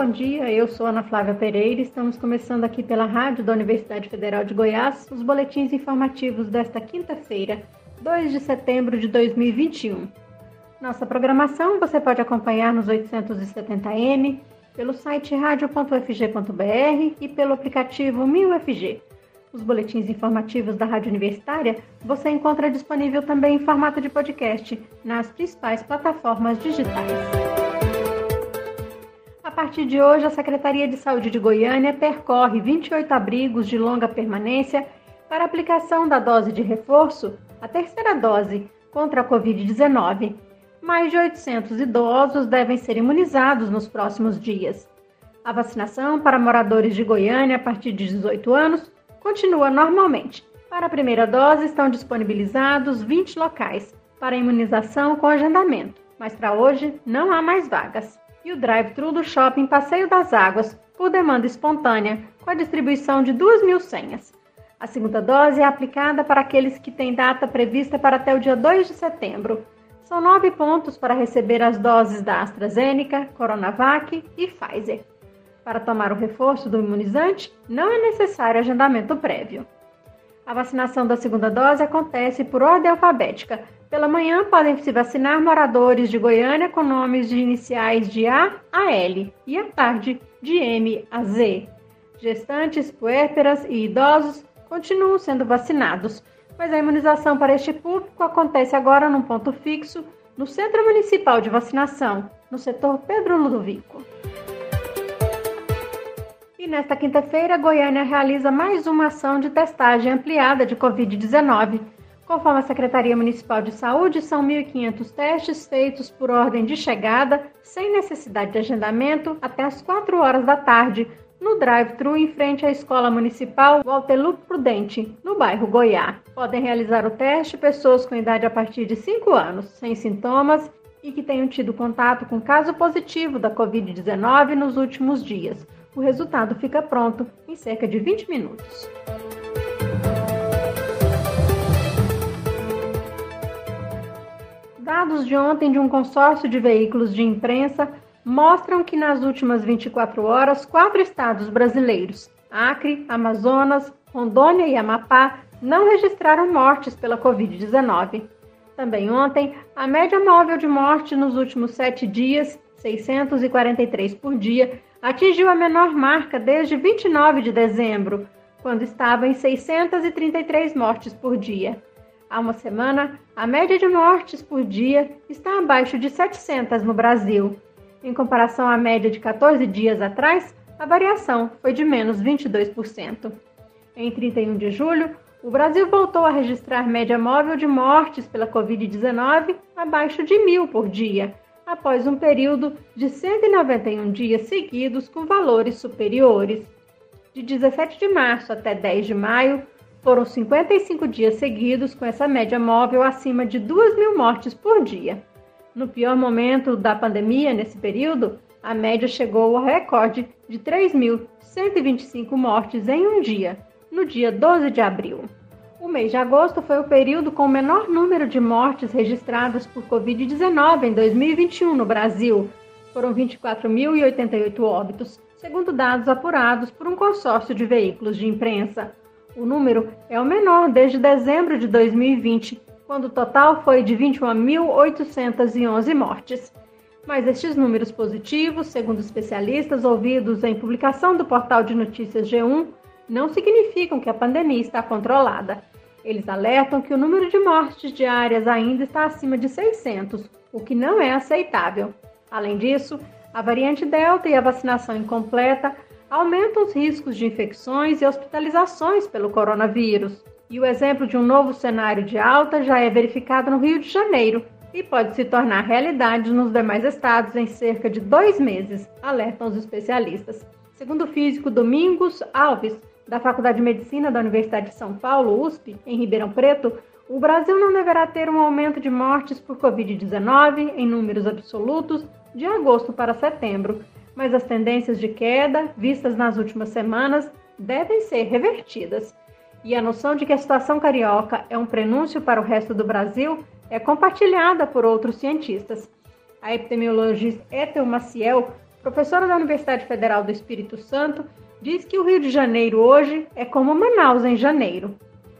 bom dia. Eu sou Ana Flávia Pereira. Estamos começando aqui pela rádio da Universidade Federal de Goiás os boletins informativos desta quinta-feira, 2 de setembro de 2021. Nossa programação você pode acompanhar nos 870m, pelo site radio.ufg.br e pelo aplicativo 1000FG. Os boletins informativos da Rádio Universitária você encontra disponível também em formato de podcast nas principais plataformas digitais. A partir de hoje, a Secretaria de Saúde de Goiânia percorre 28 abrigos de longa permanência para aplicação da dose de reforço, a terceira dose, contra a Covid-19. Mais de 800 idosos devem ser imunizados nos próximos dias. A vacinação para moradores de Goiânia a partir de 18 anos continua normalmente. Para a primeira dose, estão disponibilizados 20 locais para imunização com agendamento, mas para hoje não há mais vagas e o drive-thru do shopping Passeio das Águas, por demanda espontânea, com a distribuição de 2 mil senhas. A segunda dose é aplicada para aqueles que têm data prevista para até o dia 2 de setembro. São nove pontos para receber as doses da AstraZeneca, Coronavac e Pfizer. Para tomar o reforço do imunizante, não é necessário agendamento prévio. A vacinação da segunda dose acontece por ordem alfabética, pela manhã podem se vacinar moradores de Goiânia com nomes de iniciais de A a L e à tarde de M a Z. Gestantes, puérperas e idosos continuam sendo vacinados, mas a imunização para este público acontece agora num ponto fixo no Centro Municipal de Vacinação, no setor Pedro Ludovico. E nesta quinta-feira, Goiânia realiza mais uma ação de testagem ampliada de Covid-19 Conforme a Secretaria Municipal de Saúde, são 1.500 testes feitos por ordem de chegada, sem necessidade de agendamento, até as 4 horas da tarde, no drive-thru em frente à Escola Municipal Walter Lupo Prudente, no bairro Goiá. Podem realizar o teste pessoas com idade a partir de 5 anos, sem sintomas e que tenham tido contato com caso positivo da Covid-19 nos últimos dias. O resultado fica pronto em cerca de 20 minutos. Dados de ontem de um consórcio de veículos de imprensa mostram que nas últimas 24 horas, quatro estados brasileiros, Acre, Amazonas, Rondônia e Amapá, não registraram mortes pela Covid-19. Também ontem, a média móvel de morte nos últimos sete dias, 643 por dia, atingiu a menor marca desde 29 de dezembro, quando estava em 633 mortes por dia. Há uma semana, a média de mortes por dia está abaixo de 700 no Brasil. Em comparação à média de 14 dias atrás, a variação foi de menos 22%. Em 31 de julho, o Brasil voltou a registrar média móvel de mortes pela Covid-19 abaixo de mil por dia, após um período de 191 dias seguidos com valores superiores. De 17 de março até 10 de maio, foram 55 dias seguidos com essa média móvel acima de 2 mil mortes por dia. No pior momento da pandemia, nesse período, a média chegou ao recorde de 3.125 mortes em um dia, no dia 12 de abril. O mês de agosto foi o período com o menor número de mortes registradas por Covid-19 em 2021 no Brasil. Foram 24.088 óbitos, segundo dados apurados por um consórcio de veículos de imprensa. O número é o menor desde dezembro de 2020, quando o total foi de 21.811 mortes. Mas estes números positivos, segundo especialistas ouvidos em publicação do portal de notícias G1, não significam que a pandemia está controlada. Eles alertam que o número de mortes diárias ainda está acima de 600, o que não é aceitável. Além disso, a variante Delta e a vacinação incompleta aumentam os riscos de infecções e hospitalizações pelo coronavírus. E o exemplo de um novo cenário de alta já é verificado no Rio de Janeiro e pode se tornar realidade nos demais estados em cerca de dois meses, alertam os especialistas. Segundo o físico Domingos Alves, da Faculdade de Medicina da Universidade de São Paulo, USP, em Ribeirão Preto, o Brasil não deverá ter um aumento de mortes por Covid-19 em números absolutos de agosto para setembro, mas as tendências de queda vistas nas últimas semanas devem ser revertidas. E a noção de que a situação carioca é um prenúncio para o resto do Brasil é compartilhada por outros cientistas. A epidemiologista Ethel Maciel professora da Universidade Federal do Espírito Santo, diz que o Rio de Janeiro hoje é como Manaus em janeiro.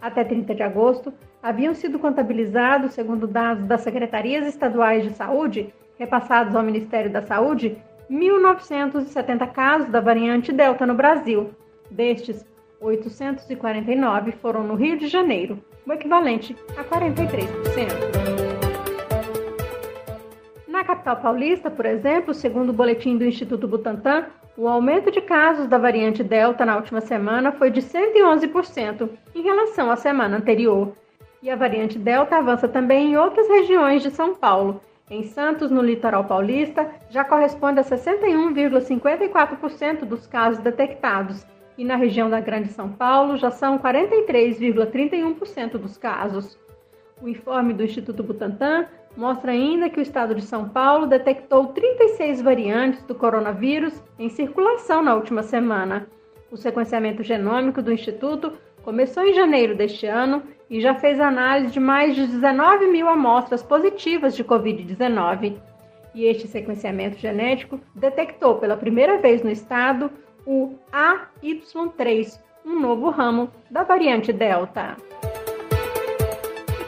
Até 30 de agosto, haviam sido contabilizados, segundo dados das secretarias estaduais de saúde, repassados ao Ministério da Saúde, 1.970 casos da variante Delta no Brasil. Destes, 849 foram no Rio de Janeiro, o equivalente a 43%. Na capital paulista, por exemplo, segundo o boletim do Instituto Butantan, o aumento de casos da variante Delta na última semana foi de 111% em relação à semana anterior. E a variante Delta avança também em outras regiões de São Paulo. Em Santos, no litoral paulista, já corresponde a 61,54% dos casos detectados, e na região da Grande São Paulo já são 43,31% dos casos. O informe do Instituto Butantan mostra ainda que o estado de São Paulo detectou 36 variantes do coronavírus em circulação na última semana. O sequenciamento genômico do Instituto começou em janeiro deste ano e já fez análise de mais de 19 mil amostras positivas de Covid-19. E este sequenciamento genético detectou pela primeira vez no estado o AY3, um novo ramo da variante Delta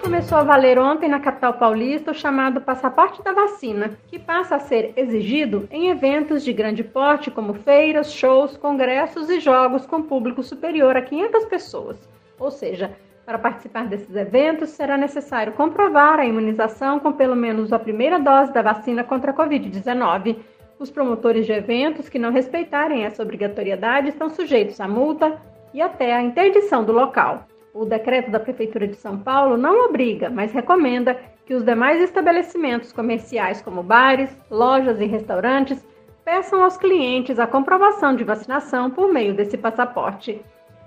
começou a valer ontem na capital paulista o chamado passaporte da vacina, que passa a ser exigido em eventos de grande porte como feiras, shows, congressos e jogos com público superior a 500 pessoas. Ou seja, para participar desses eventos será necessário comprovar a imunização com pelo menos a primeira dose da vacina contra a Covid-19. Os promotores de eventos que não respeitarem essa obrigatoriedade estão sujeitos a multa e até a interdição do local. O decreto da Prefeitura de São Paulo não obriga, mas recomenda que os demais estabelecimentos comerciais, como bares, lojas e restaurantes, peçam aos clientes a comprovação de vacinação por meio desse passaporte.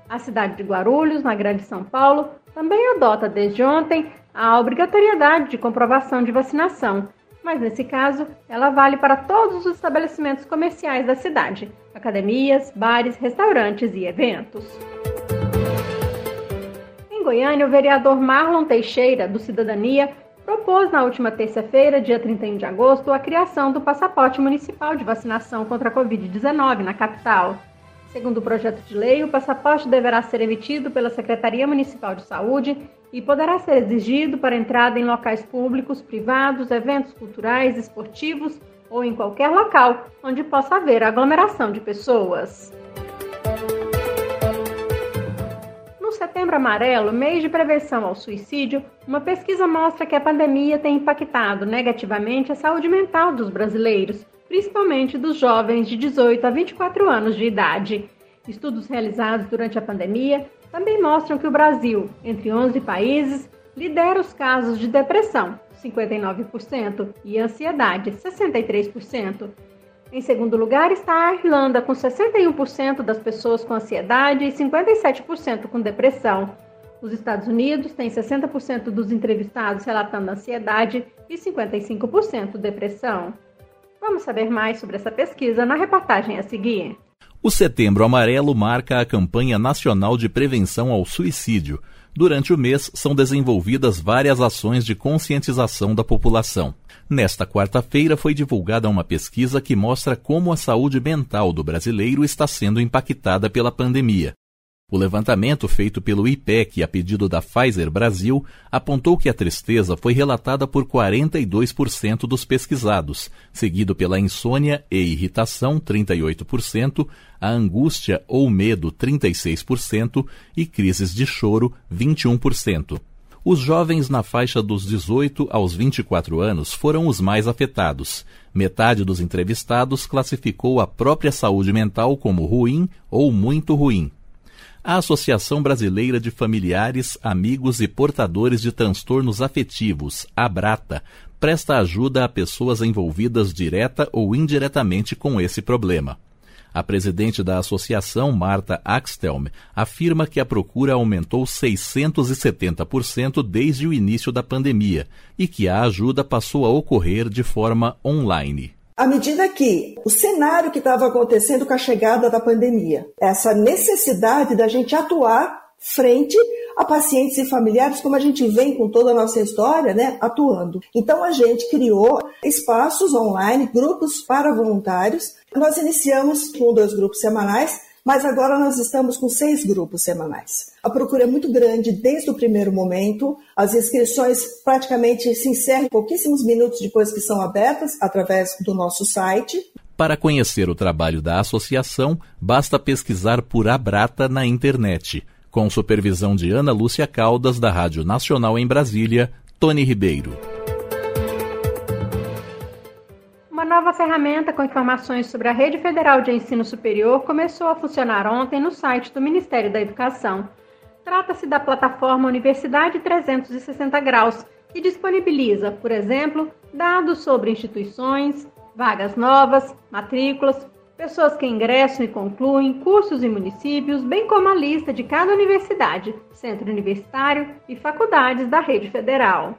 A cidade de Guarulhos, na Grande São Paulo, também adota desde ontem a obrigatoriedade de comprovação de vacinação, mas nesse caso ela vale para todos os estabelecimentos comerciais da cidade, academias, bares, restaurantes e eventos. Goiânia, o vereador Marlon Teixeira, do Cidadania, propôs na última terça-feira, dia 31 de agosto, a criação do passaporte municipal de vacinação contra a Covid-19 na capital. Segundo o projeto de lei, o passaporte deverá ser emitido pela Secretaria Municipal de Saúde e poderá ser exigido para entrada em locais públicos, privados, eventos culturais, esportivos ou em qualquer local onde possa haver aglomeração de pessoas. Setembro Amarelo, mês de prevenção ao suicídio, uma pesquisa mostra que a pandemia tem impactado negativamente a saúde mental dos brasileiros, principalmente dos jovens de 18 a 24 anos de idade. Estudos realizados durante a pandemia também mostram que o Brasil, entre 11 países, lidera os casos de depressão, 59%, e ansiedade, 63%. Em segundo lugar está a Irlanda, com 61% das pessoas com ansiedade e 57% com depressão. Os Estados Unidos têm 60% dos entrevistados relatando ansiedade e 55% depressão. Vamos saber mais sobre essa pesquisa na reportagem a seguir. O Setembro Amarelo marca a campanha nacional de prevenção ao suicídio. Durante o mês, são desenvolvidas várias ações de conscientização da população. Nesta quarta-feira foi divulgada uma pesquisa que mostra como a saúde mental do brasileiro está sendo impactada pela pandemia. O levantamento feito pelo IPEC a pedido da Pfizer Brasil apontou que a tristeza foi relatada por 42% dos pesquisados, seguido pela insônia e irritação, 38%, a angústia ou medo, 36% e crises de choro, 21%. Os jovens na faixa dos 18 aos 24 anos foram os mais afetados. Metade dos entrevistados classificou a própria saúde mental como ruim ou muito ruim. A Associação Brasileira de Familiares, Amigos e Portadores de Transtornos Afetivos, ABRATA, presta ajuda a pessoas envolvidas direta ou indiretamente com esse problema. A presidente da associação, Marta Axtelm, afirma que a procura aumentou 670% desde o início da pandemia e que a ajuda passou a ocorrer de forma online à medida que o cenário que estava acontecendo com a chegada da pandemia, essa necessidade da gente atuar frente a pacientes e familiares, como a gente vem com toda a nossa história, né, atuando. Então a gente criou espaços online, grupos para voluntários. Nós iniciamos com dois grupos semanais, mas agora nós estamos com seis grupos semanais. A procura é muito grande desde o primeiro momento, as inscrições praticamente se encerram pouquíssimos minutos depois que são abertas através do nosso site. Para conhecer o trabalho da associação, basta pesquisar por Abrata na internet com supervisão de Ana Lúcia Caldas, da Rádio Nacional em Brasília, Tony Ribeiro. Nova ferramenta com informações sobre a Rede Federal de Ensino Superior começou a funcionar ontem no site do Ministério da Educação. Trata-se da plataforma Universidade 360 Graus, que disponibiliza, por exemplo, dados sobre instituições, vagas novas, matrículas, pessoas que ingressam e concluem cursos em municípios, bem como a lista de cada universidade, centro universitário e faculdades da rede federal.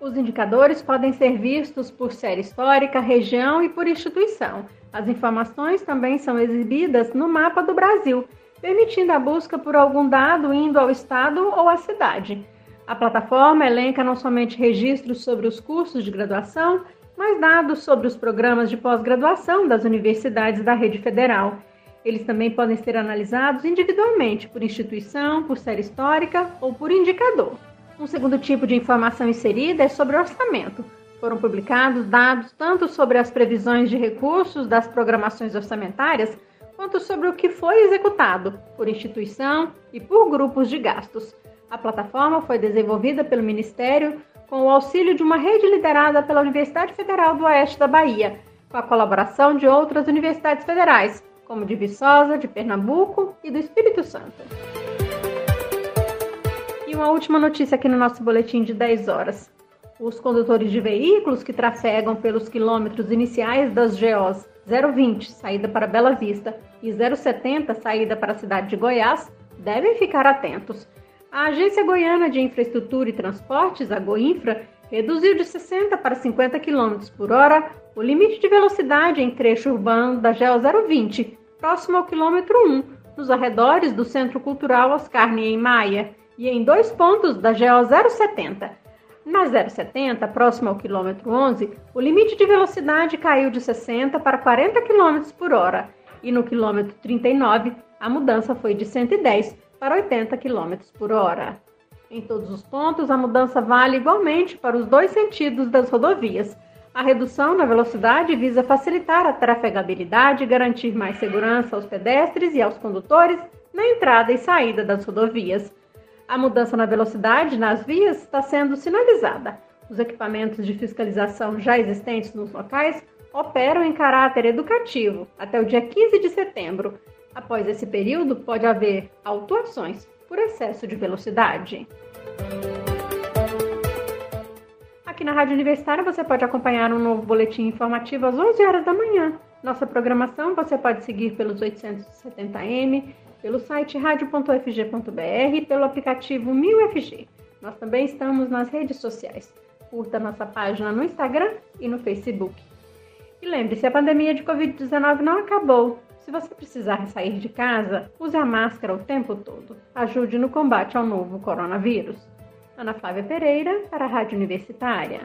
Os indicadores podem ser vistos por série histórica, região e por instituição. As informações também são exibidas no mapa do Brasil, permitindo a busca por algum dado indo ao estado ou à cidade. A plataforma elenca não somente registros sobre os cursos de graduação, mais dados sobre os programas de pós-graduação das universidades da rede federal. Eles também podem ser analisados individualmente, por instituição, por série histórica ou por indicador. Um segundo tipo de informação inserida é sobre orçamento. Foram publicados dados tanto sobre as previsões de recursos das programações orçamentárias, quanto sobre o que foi executado por instituição e por grupos de gastos. A plataforma foi desenvolvida pelo Ministério com o auxílio de uma rede liderada pela Universidade Federal do Oeste da Bahia, com a colaboração de outras universidades federais, como de Viçosa, de Pernambuco e do Espírito Santo. E uma última notícia aqui no nosso boletim de 10 horas. Os condutores de veículos que trafegam pelos quilômetros iniciais das GOs 020, saída para Bela Vista, e 070, saída para a cidade de Goiás, devem ficar atentos a Agência Goiana de Infraestrutura e Transportes, a Goinfra, reduziu de 60 para 50 km por hora o limite de velocidade em trecho urbano da GEO 020, próximo ao quilômetro 1, nos arredores do Centro Cultural Oscar Niemeyer e em dois pontos da GEO 070. Na 070, próximo ao quilômetro 11, o limite de velocidade caiu de 60 para 40 km por hora, e no quilômetro 39, a mudança foi de 110 para 80 km por hora. Em todos os pontos, a mudança vale igualmente para os dois sentidos das rodovias. A redução na velocidade visa facilitar a trafegabilidade e garantir mais segurança aos pedestres e aos condutores na entrada e saída das rodovias. A mudança na velocidade nas vias está sendo sinalizada. Os equipamentos de fiscalização já existentes nos locais operam em caráter educativo até o dia 15 de setembro, Após esse período, pode haver autuações por excesso de velocidade. Aqui na Rádio Universitária você pode acompanhar um novo boletim informativo às 11 horas da manhã. Nossa programação você pode seguir pelos 870m, pelo site radio.fg.br e pelo aplicativo 1000FG. Nós também estamos nas redes sociais. Curta nossa página no Instagram e no Facebook. E lembre-se, a pandemia de Covid-19 não acabou. Se você precisar sair de casa, use a máscara o tempo todo. Ajude no combate ao novo coronavírus. Ana Flávia Pereira, para a Rádio Universitária.